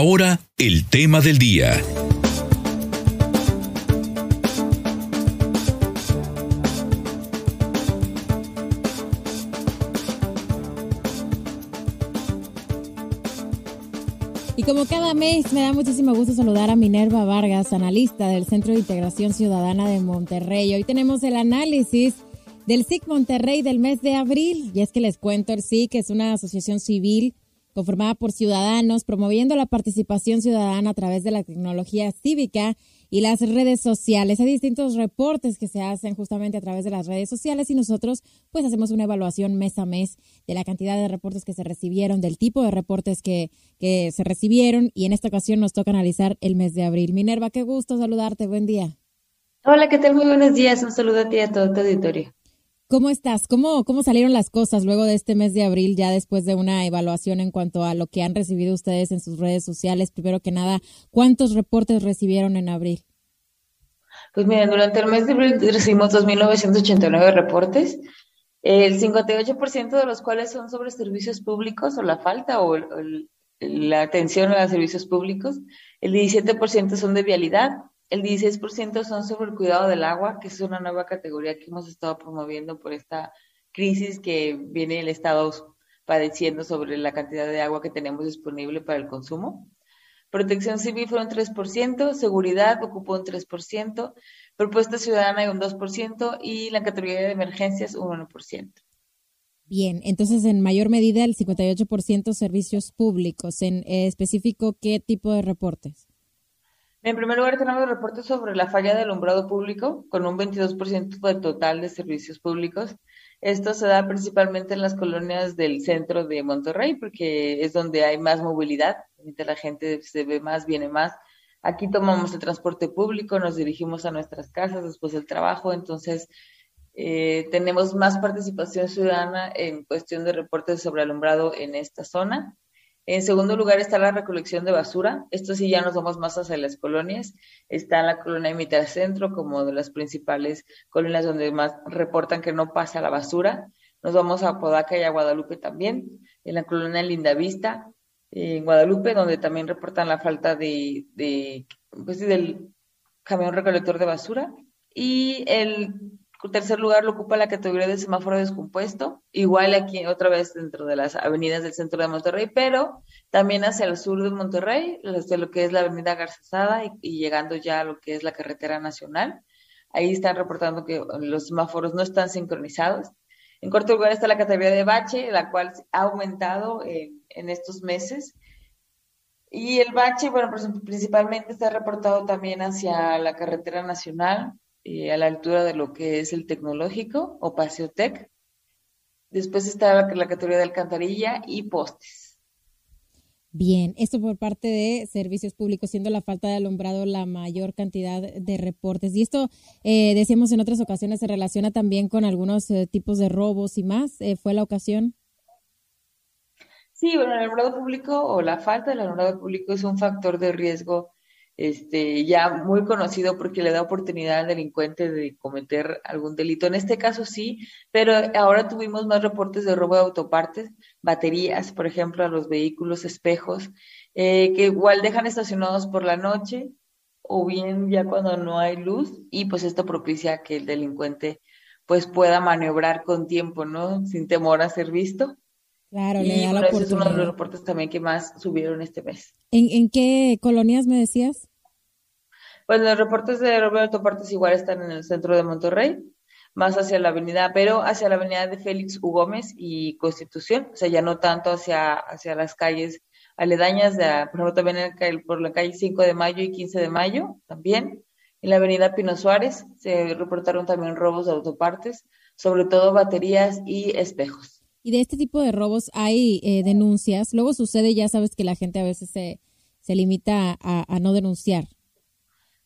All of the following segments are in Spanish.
Ahora, el tema del día. Y como cada mes, me da muchísimo gusto saludar a Minerva Vargas, analista del Centro de Integración Ciudadana de Monterrey. Hoy tenemos el análisis del SIC Monterrey del mes de abril. Y es que les cuento, el SIC es una asociación civil conformada por ciudadanos, promoviendo la participación ciudadana a través de la tecnología cívica y las redes sociales. Hay distintos reportes que se hacen justamente a través de las redes sociales y nosotros pues hacemos una evaluación mes a mes de la cantidad de reportes que se recibieron, del tipo de reportes que, que se recibieron y en esta ocasión nos toca analizar el mes de abril. Minerva, qué gusto saludarte, buen día. Hola, ¿qué tal? Muy buenos días. Un saludo a ti y a todo tu auditorio. ¿Cómo estás? ¿Cómo, ¿Cómo salieron las cosas luego de este mes de abril, ya después de una evaluación en cuanto a lo que han recibido ustedes en sus redes sociales? Primero que nada, ¿cuántos reportes recibieron en abril? Pues miren, durante el mes de abril recibimos 2.989 reportes, el 58% de los cuales son sobre servicios públicos o la falta o la atención a los servicios públicos, el 17% son de vialidad, el 16% son sobre el cuidado del agua, que es una nueva categoría que hemos estado promoviendo por esta crisis que viene el Estado padeciendo sobre la cantidad de agua que tenemos disponible para el consumo. Protección civil fue un 3%, seguridad ocupó un 3%, propuesta ciudadana un 2% y la categoría de emergencias un 1%. Bien, entonces en mayor medida el 58% servicios públicos. En específico, ¿qué tipo de reportes? En primer lugar, tenemos reportes sobre la falla de alumbrado público, con un 22% del total de servicios públicos. Esto se da principalmente en las colonias del centro de Monterrey, porque es donde hay más movilidad, la gente se ve más, viene más. Aquí tomamos el transporte público, nos dirigimos a nuestras casas después del trabajo, entonces eh, tenemos más participación ciudadana en cuestión de reportes sobre alumbrado en esta zona. En segundo lugar está la recolección de basura. Esto sí ya nos vamos más hacia las colonias. Está la colonia Mitad Centro como de las principales colonias donde más reportan que no pasa la basura. Nos vamos a Podaca y a Guadalupe también. En la colonia Lindavista, en Guadalupe, donde también reportan la falta de, de pues, del camión recolector de basura. Y el tercer lugar lo ocupa la categoría de semáforo descompuesto, igual aquí otra vez dentro de las avenidas del centro de Monterrey, pero también hacia el sur de Monterrey, desde lo que es la avenida Garzazada y, y llegando ya a lo que es la carretera nacional. Ahí están reportando que los semáforos no están sincronizados. En cuarto lugar está la categoría de bache, la cual ha aumentado en, en estos meses. Y el bache, bueno, principalmente está reportado también hacia la carretera nacional, eh, a la altura de lo que es el tecnológico o Paseo Tech. Después está la, la categoría de alcantarilla y postes. Bien, esto por parte de servicios públicos, siendo la falta de alumbrado la mayor cantidad de reportes. Y esto, eh, decíamos en otras ocasiones, se relaciona también con algunos eh, tipos de robos y más. Eh, ¿Fue la ocasión? Sí, bueno, el alumbrado público o la falta del alumbrado público es un factor de riesgo este, ya muy conocido porque le da oportunidad al delincuente de cometer algún delito. En este caso sí, pero ahora tuvimos más reportes de robo de autopartes, baterías, por ejemplo, a los vehículos, espejos, eh, que igual dejan estacionados por la noche o bien ya cuando no hay luz y pues esto propicia que el delincuente pues pueda maniobrar con tiempo, ¿no? Sin temor a ser visto. Claro, y bueno, ese es uno de los reportes también que más subieron este mes. ¿En, en qué colonias me decías? Bueno, los reportes de Roberto Partes igual están en el centro de Monterrey, más hacia la avenida, pero hacia la avenida de Félix U. Gómez y Constitución, o sea, ya no tanto hacia, hacia las calles aledañas, de, por ejemplo, también por la calle 5 de Mayo y 15 de Mayo, también. En la avenida Pino Suárez se reportaron también robos de autopartes, sobre todo baterías y espejos. Y de este tipo de robos hay eh, denuncias. Luego sucede, ya sabes que la gente a veces se, se limita a, no denunciar.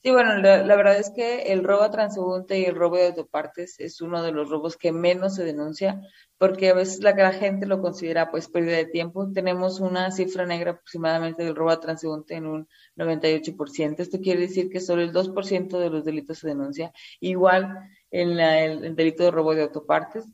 Sí, bueno, la, verdad es que el robo a transeúnte y el robo de autopartes es uno de los robos que menos se denuncia, porque a veces la, la gente lo considera pues pérdida de tiempo. Tenemos una cifra negra aproximadamente del robo a transeúnte en un 98%. Esto quiere decir que solo el 2% de los delitos se denuncia. Igual en la, el delito de robo de autopartes,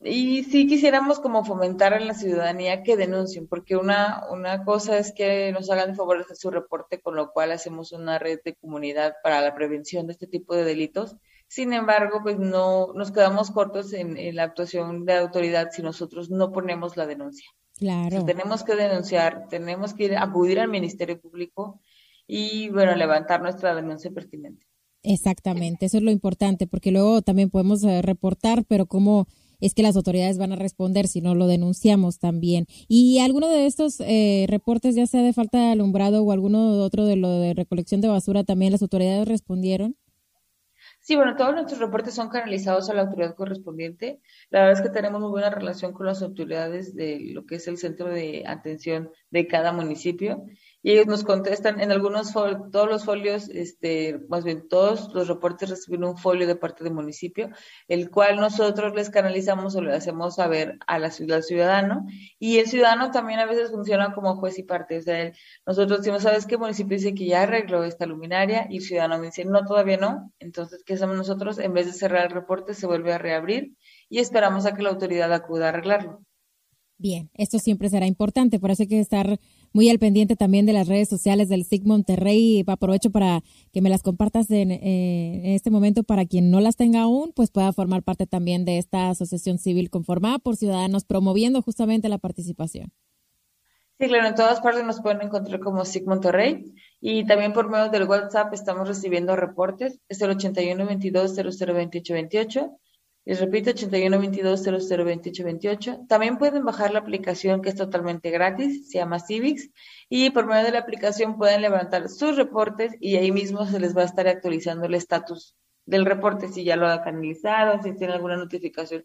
y sí quisiéramos como fomentar en la ciudadanía que denuncien, porque una, una cosa es que nos hagan el favor de hacer su reporte, con lo cual hacemos una red de comunidad para la prevención de este tipo de delitos. Sin embargo, pues no nos quedamos cortos en, la actuación de autoridad si nosotros no ponemos la denuncia. Claro. tenemos que denunciar, tenemos que ir, acudir al Ministerio Público y, bueno, levantar nuestra denuncia pertinente. Exactamente, eso es lo importante, porque luego también podemos eh, reportar, pero cómo es que las autoridades van a responder si no lo denunciamos también. ¿Y alguno de estos eh, reportes, ya sea de falta de alumbrado o alguno otro de lo de recolección de basura, también las autoridades respondieron? Sí, bueno, todos nuestros reportes son canalizados a la autoridad correspondiente. La verdad es que tenemos muy buena relación con las autoridades de lo que es el centro de atención de cada municipio y ellos nos contestan en algunos todos los folios, este, más bien todos los reportes reciben un folio de parte del municipio, el cual nosotros les canalizamos o le hacemos saber a la, al ciudadano y el ciudadano también a veces funciona como juez y parte, o sea, nosotros decimos, ¿sabes qué municipio dice que ya arregló esta luminaria? Y el ciudadano me dice, no, todavía no, entonces, ¿qué hacemos nosotros? En vez de cerrar el reporte, se vuelve a reabrir y esperamos a que la autoridad acuda a arreglarlo. Bien, esto siempre será importante, por eso hay que estar muy al pendiente también de las redes sociales del SIG Monterrey. Aprovecho para que me las compartas en, eh, en, este momento para quien no las tenga aún, pues pueda formar parte también de esta asociación civil conformada por ciudadanos promoviendo justamente la participación. Sí, claro, en todas partes nos pueden encontrar como SIG Monterrey y también por medio del WhatsApp estamos recibiendo reportes. Es el 81 22 00 28 28 les repito, 8122002828. También pueden bajar la aplicación que es totalmente gratis, se llama Civics, y por medio de la aplicación pueden levantar sus reportes y ahí mismo se les va a estar actualizando el estatus del reporte, si ya lo ha canalizado, si tiene alguna notificación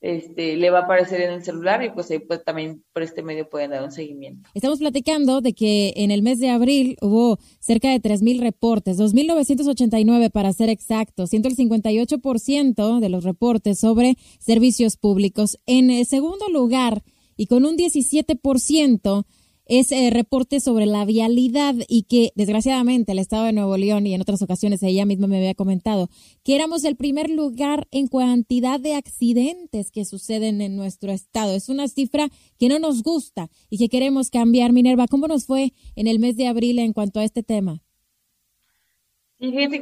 este, le va a aparecer en el celular y pues ahí pues, también por este medio pueden dar un seguimiento. Estamos platicando de que en el mes de abril hubo cerca de 3.000 reportes, 2.989 para ser exactos, siendo el 58% de los reportes sobre servicios públicos. En el segundo lugar y con un 17% ese reporte sobre la vialidad y que desgraciadamente el Estado de Nuevo León y en otras ocasiones ella misma me había comentado que éramos el primer lugar en cantidad de accidentes que suceden en nuestro estado. Es una cifra que no nos gusta y que queremos cambiar. Minerva, ¿cómo nos fue en el mes de abril en cuanto a este tema?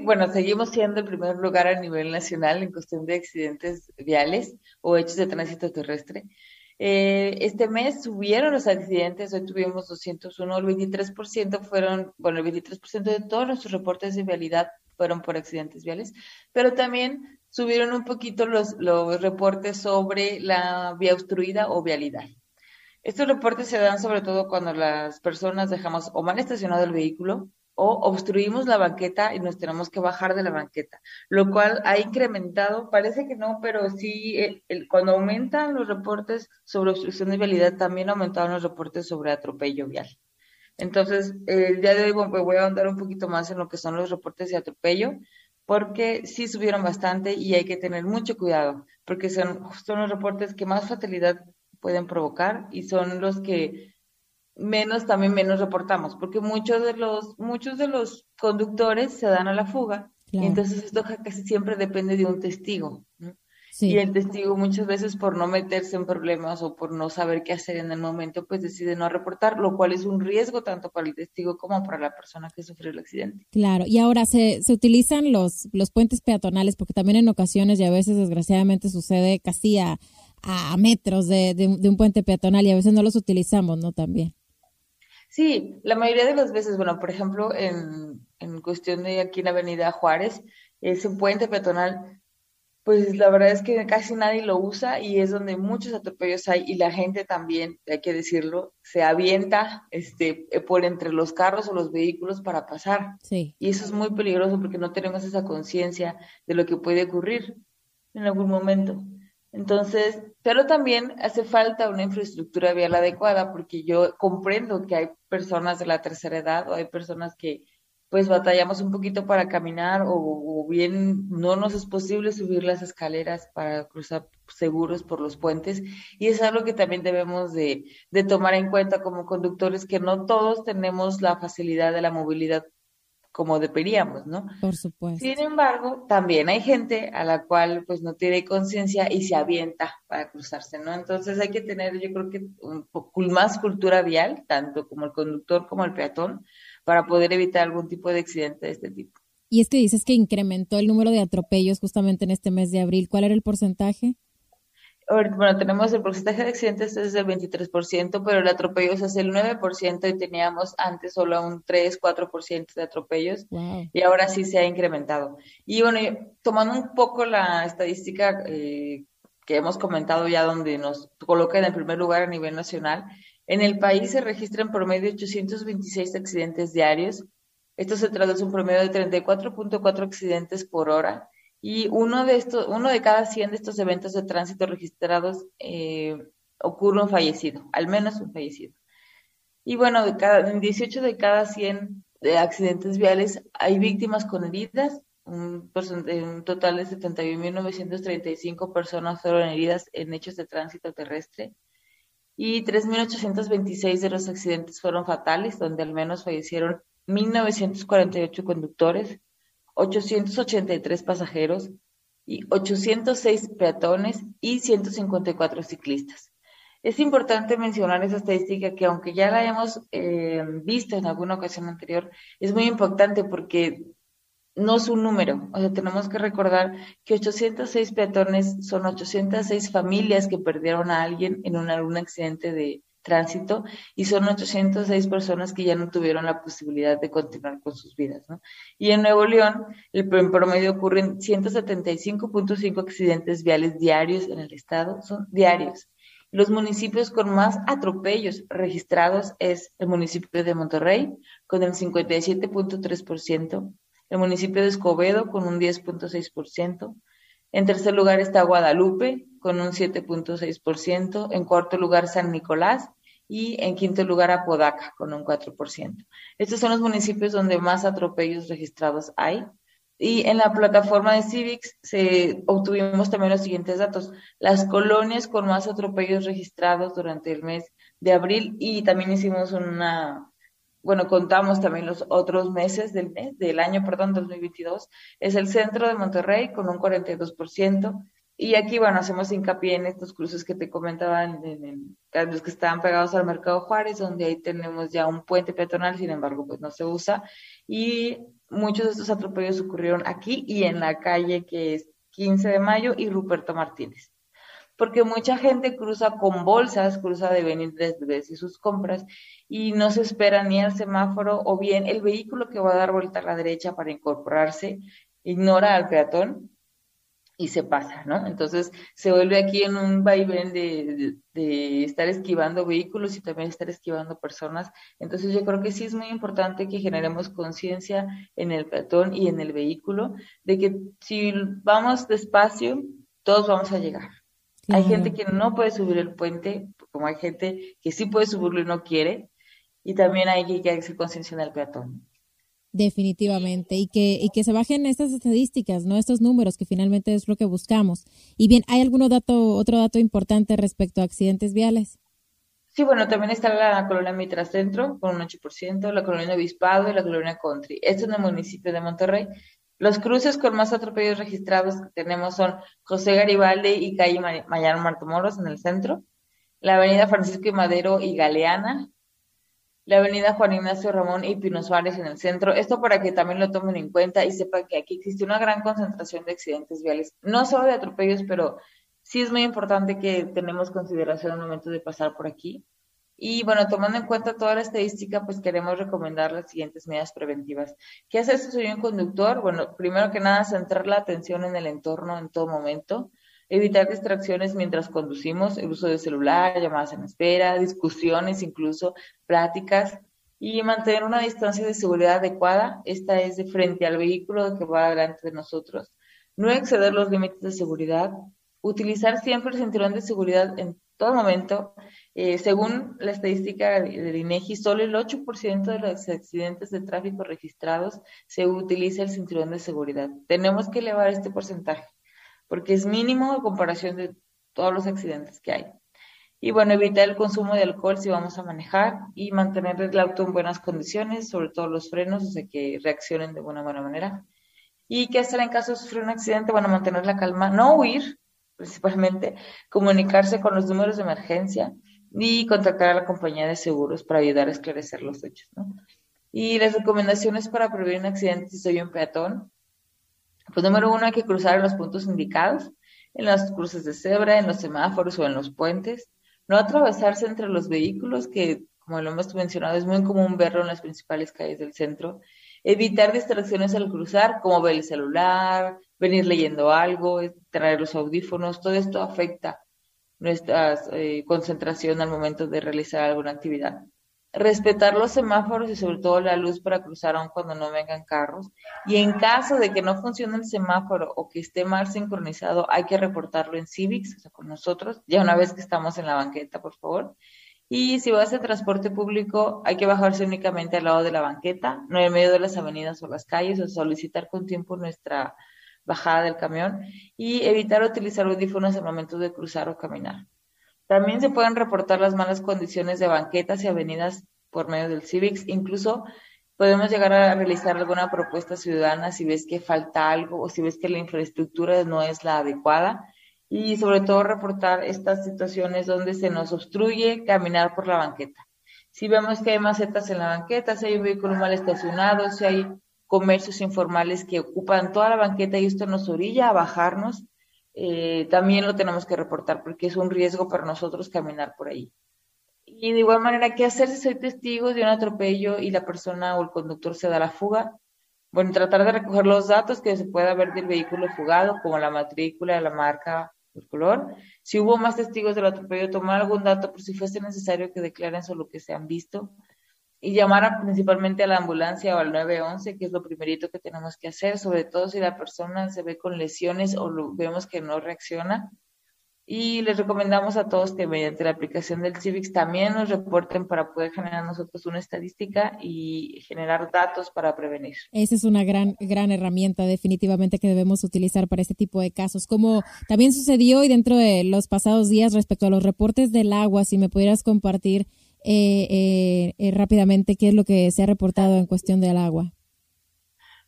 bueno, seguimos siendo el primer lugar a nivel nacional en cuestión de accidentes viales o hechos de tránsito terrestre. Eh, este mes subieron los accidentes, hoy tuvimos 201, el 23% fueron, bueno, el 23% de todos nuestros reportes de vialidad fueron por accidentes viales, pero también subieron un poquito los, los reportes sobre la vía obstruida o vialidad. Estos reportes se dan sobre todo cuando las personas dejamos o mal estacionado el vehículo o obstruimos la banqueta y nos tenemos que bajar de la banqueta, lo cual ha incrementado, parece que no, pero sí, el, cuando aumentan los reportes sobre obstrucción de vialidad, también aumentaron los reportes sobre atropello vial. Entonces, el día de hoy voy a andar un poquito más en lo que son los reportes de atropello, porque sí subieron bastante y hay que tener mucho cuidado, porque son, son los reportes que más fatalidad pueden provocar y son los que menos también menos reportamos, porque muchos de los muchos de los conductores se dan a la fuga y entonces esto casi siempre depende de un testigo. Y el testigo muchas veces por no meterse en problemas o por no saber qué hacer en el momento, pues decide no reportar, lo cual es un riesgo tanto para el testigo como para la persona que sufrió el accidente. Claro, y ahora se, se utilizan los, los puentes peatonales porque también en ocasiones y a veces desgraciadamente sucede casi a, a metros de, de un puente peatonal y a veces no los utilizamos, ¿no? También. Sí, la mayoría de las veces, bueno, por ejemplo, en, en cuestión de aquí en la Avenida Juárez, ese puente peatonal, pues la verdad es que casi nadie lo usa y es donde muchos atropellos hay y la gente también, hay que decirlo, se avienta este, por entre los carros o los vehículos para pasar. Sí. Y eso es muy peligroso porque no tenemos esa conciencia de lo que puede ocurrir en algún momento. Entonces, pero también hace falta una infraestructura vial adecuada porque yo comprendo que hay personas de la tercera edad o hay personas que pues batallamos un poquito para caminar o, bien no nos es posible subir las escaleras para cruzar seguros por los puentes. Y es algo que también debemos de, de tomar en cuenta como conductores que no todos tenemos la facilidad de la movilidad como deberíamos, ¿no? Por supuesto. Sin embargo, también hay gente a la cual pues no tiene conciencia y se avienta para cruzarse, ¿no? Entonces hay que tener, yo creo que un poco más cultura vial, tanto como el conductor como el peatón, para poder evitar algún tipo de accidente de este tipo. Y es que dices que incrementó el número de atropellos justamente en este mes de abril. ¿Cuál era el porcentaje? Bueno, tenemos el porcentaje de accidentes es del 23%, pero el atropello es el 9% y teníamos antes solo un 3, 4% de atropellos y ahora sí se ha incrementado. Y bueno, tomando un poco la estadística eh, que hemos comentado ya donde nos coloca en el primer lugar a nivel nacional, en el país se registran por medio 826 accidentes diarios. Esto se traduce en un promedio de 34.4 accidentes por hora y uno de estos, uno de cada 100 de estos eventos de tránsito registrados eh, ocurre un fallecido, al menos un fallecido. Y bueno, de cada, en 18 de cada 100 de accidentes viales hay víctimas con heridas, un, un total de 71.935 personas fueron heridas en hechos de tránsito terrestre. Y 3.826 de los accidentes fueron fatales, donde al menos fallecieron 1.948 conductores, 883 pasajeros y 806 peatones y 154 ciclistas. Es importante mencionar esa estadística que aunque ya la hemos eh, visto en alguna ocasión anterior, es muy importante porque no es un número. O sea, tenemos que recordar que 806 peatones son 806 familias que perdieron a alguien en un, algún accidente de, tránsito y son 806 personas que ya no tuvieron la posibilidad de continuar con sus vidas. ¿no? Y en Nuevo León, el, en promedio ocurren 175.5 accidentes viales diarios en el estado, son diarios. Los municipios con más atropellos registrados es el municipio de Monterrey, con el 57.3%, el municipio de Escobedo, con un 10.6%, en tercer lugar está Guadalupe con un 7.6%. En cuarto lugar San Nicolás y en quinto lugar Apodaca con un 4%. Estos son los municipios donde más atropellos registrados hay. Y en la plataforma de Civics se obtuvimos también los siguientes datos. Las colonias con más atropellos registrados durante el mes de abril y también hicimos una, bueno, contamos también los otros meses del, del año, perdón, 2022, es el centro de Monterrey con un 42%. Y aquí, bueno, hacemos hincapié en estos cruces que te comentaba, en, los que estaban pegados al Mercado Juárez, donde ahí tenemos ya un puente peatonal, sin embargo, pues no se usa. Y muchos de estos atropellos ocurrieron aquí y en la calle que es 15 de mayo y Ruperto Martínez porque mucha gente cruza con bolsas, cruza de venir desde, sus compras y no se espera ni al semáforo o bien el vehículo que va a dar vuelta a la derecha para incorporarse ignora al peatón y se pasa, ¿no? Entonces se vuelve aquí en un vaivén de, de, estar esquivando vehículos y también estar esquivando personas. Entonces yo creo que sí es muy importante que generemos conciencia en el peatón y en el vehículo de que si vamos despacio, todos vamos a llegar. Hay gente que no puede subir el puente, como hay gente que sí puede subirlo y no quiere, y también hay que, hacer conciencia del peatón. Definitivamente, y que, y que se bajen estas estadísticas, ¿no? Estos números, que finalmente es lo que buscamos. Y bien, ¿hay algún dato, otro dato importante respecto a accidentes viales? Sí, bueno, también está la colonia Mitra Centro con un 8%, la colonia Obispado y la colonia Country. Esto en el municipio de Monterrey. Los cruces con más atropellos registrados que tenemos son José Garibaldi y calle Mayano Martomoros en el centro, la avenida Francisco Madero y Galeana, la avenida Juan Ignacio Ramón y Pino Suárez en el centro. Esto para que también lo tomen en cuenta y sepan que aquí existe una gran concentración de accidentes viales, no solo de atropellos, pero sí es muy importante que tenemos consideración al momento de pasar por aquí. Y bueno, tomando en cuenta toda la estadística, pues queremos recomendar las siguientes medidas preventivas. ¿Qué hace si soy un conductor? Bueno, primero que nada, centrar la atención en el entorno en todo momento, evitar distracciones mientras conducimos, el uso de celular, llamadas en espera, discusiones, incluso pláticas, y mantener una distancia de seguridad adecuada. Esta es de frente al vehículo que va delante de nosotros. No exceder los límites de seguridad. Utilizar siempre el cinturón de seguridad en todo momento eh, según la estadística del INEGI, solo el 8% de los accidentes de tráfico registrados se utiliza el cinturón de seguridad. Tenemos que elevar este porcentaje porque es mínimo en comparación de todos los accidentes que hay. Y bueno, evitar el consumo de alcohol si vamos a manejar y mantener el auto en buenas condiciones, sobre todo los frenos, o sea, que reaccionen de buena, buena manera. ¿Y qué hacer en caso de sufrir un accidente? Bueno, mantener la calma, no huir, principalmente, comunicarse con los números de emergencia y contactar a la compañía de seguros para ayudar a esclarecer los hechos. ¿no? Y las recomendaciones para prevenir un accidente si soy un peatón. Pues número uno, hay que cruzar en los puntos indicados, en las cruces de cebra, en los semáforos o en los puentes no atravesarse entre los vehículos, que como lo hemos mencionado, es muy común verlo en las principales calles del centro, evitar distracciones al cruzar, como ver el celular, venir leyendo algo, traer los audífonos, todo esto afecta nuestra eh, concentración al momento de realizar alguna actividad respetar los semáforos y sobre todo la luz para cruzar aun cuando no vengan carros. Y en caso de que no funcione el semáforo o que esté mal sincronizado, hay que reportarlo en Civics, o sea, con nosotros, ya una vez que estamos en la banqueta, por favor. Y si vas en transporte público, hay que bajarse únicamente al lado de la banqueta, no en medio de las avenidas o las calles, o solicitar con tiempo nuestra bajada del camión y evitar utilizar audífonos en momentos de cruzar o caminar. También se pueden reportar las malas condiciones de banquetas y avenidas por medio del Civics. Incluso podemos llegar a realizar alguna propuesta ciudadana si ves que falta algo o si ves que la infraestructura no es la adecuada. Y sobre todo reportar estas situaciones donde se nos obstruye caminar por la banqueta. Si vemos que hay macetas en la banqueta, si hay un vehículo mal estacionado, si hay comercios informales que ocupan toda la banqueta y esto nos orilla a bajarnos, eh, también lo tenemos que reportar porque es un riesgo para nosotros caminar por ahí. Y de igual manera, ¿qué hacer si soy testigo de un atropello y la persona o el conductor se da la fuga? Bueno, tratar de recoger los datos que se pueda ver del vehículo fugado, como la matrícula, la marca, el color. Si hubo más testigos del atropello, tomar algún dato por si fuese necesario que declaren sobre lo que se han visto y llamar principalmente a la ambulancia o al 911, que es lo primerito que tenemos que hacer, sobre todo si la persona se ve con lesiones o vemos que no reacciona. Y les recomendamos a todos que mediante la aplicación del Civics también nos reporten para poder generar nosotros una estadística y generar datos para prevenir. Esa es una gran, gran herramienta definitivamente que debemos utilizar para este tipo de casos. Como también sucedió y dentro de los pasados días respecto a los reportes del agua, si me pudieras compartir eh, eh, eh, rápidamente qué es lo que se ha reportado en cuestión del agua.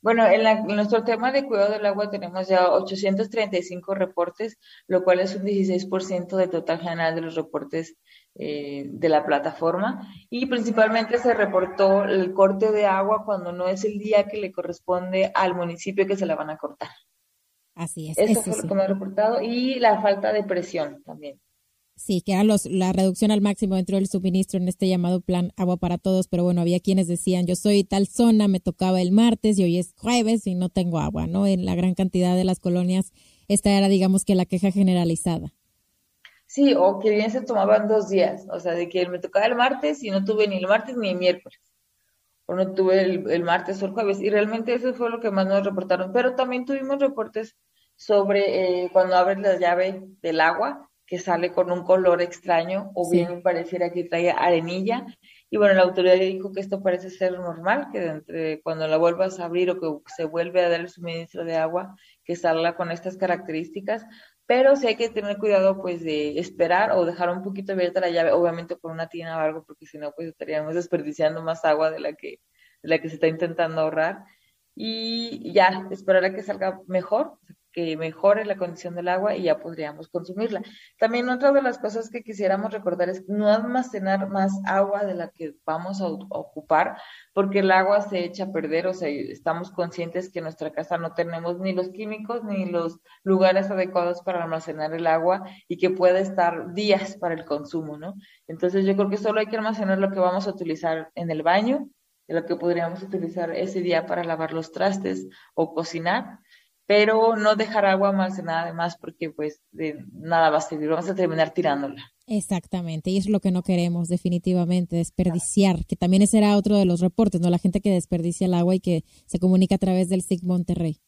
Bueno, en, nuestro tema de cuidado del agua tenemos ya 835 reportes, lo cual es un 16% del total general de los reportes de la plataforma. Y principalmente se reportó el corte de agua cuando no es el día que le corresponde al municipio que se la van a cortar. Así es. Eso, fue lo que me ha reportado. Y la falta de presión también. Sí, que era los, la reducción al máximo dentro del suministro en este llamado plan agua para todos, pero bueno, había quienes decían, yo soy tal zona, me tocaba el martes y hoy es jueves y no tengo agua, ¿no? En la gran cantidad de las colonias, esta era, digamos que, la queja generalizada. Sí, o que bien se tomaban dos días, o sea, de que me tocaba el martes y no tuve ni el martes ni el miércoles, o no tuve el, martes o el jueves, y realmente eso fue lo que más nos reportaron, pero también tuvimos reportes sobre eh, cuando abres la llave del agua, que sale con un color extraño o bien pareciera que trae arenilla. Y bueno, la autoridad dijo que esto parece ser normal, que entre, cuando la vuelvas a abrir o que se vuelve a dar el suministro de agua, que salga con estas características. Pero sí hay que tener cuidado pues de esperar o dejar un poquito abierta la llave, obviamente con una tina o algo, porque si no pues estaríamos desperdiciando más agua de la que, de la que se está intentando ahorrar. Y ya, esperar a que salga mejor, que mejore la condición del agua y ya podríamos consumirla. También otra de las cosas que quisiéramos recordar es no almacenar más agua de la que vamos a ocupar, porque el agua se echa a perder, o sea, estamos conscientes que en nuestra casa no tenemos ni los químicos ni los lugares adecuados para almacenar el agua y que puede estar días para el consumo, ¿no? Entonces yo creo que solo hay que almacenar lo que vamos a utilizar en el baño, lo que podríamos utilizar ese día para lavar los trastes o cocinar pero no dejar agua almacenada además porque pues de nada va a servir, vamos a terminar tirándola. Exactamente, y es lo que no queremos definitivamente, desperdiciar, que también ese era otro de los reportes, ¿no? La gente que desperdicia el agua y que se comunica a través del SIG Monterrey.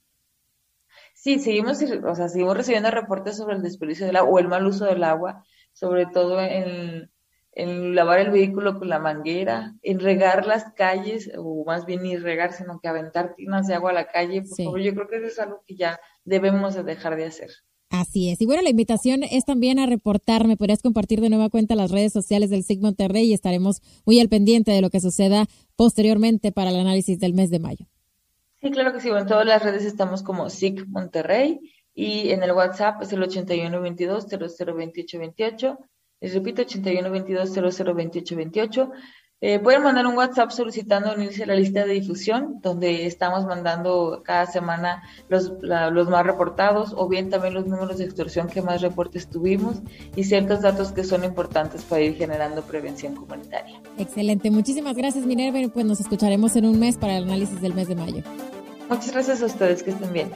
Sí, seguimos, o sea, seguimos recibiendo reportes sobre el desperdicio del agua o el mal uso del agua, sobre todo en, en lavar el vehículo con la manguera, en regar las calles, o más bien ni regar, sino que aventar tinas de agua a la calle, por favor, yo creo que eso es algo que ya debemos de dejar de hacer. Así es. Y bueno, la invitación es también a reportarme. Podrías compartir de nueva cuenta las redes sociales del SIG Monterrey y estaremos muy al pendiente de lo que suceda posteriormente para el análisis del mes de mayo. Sí, claro que sí. En todas las redes estamos como SIG Monterrey y en el WhatsApp es el 8122 002828. Les repito, 8122 002828. Eh, pueden mandar un WhatsApp solicitando unirse a la lista de difusión, donde estamos mandando cada semana los, los más reportados, o bien también los números de extorsión que más reportes tuvimos y ciertos datos que son importantes para ir generando prevención comunitaria. Excelente, muchísimas gracias Minerva, pues nos escucharemos en un mes para el análisis del mes de mayo. Muchas gracias a ustedes, que estén bien.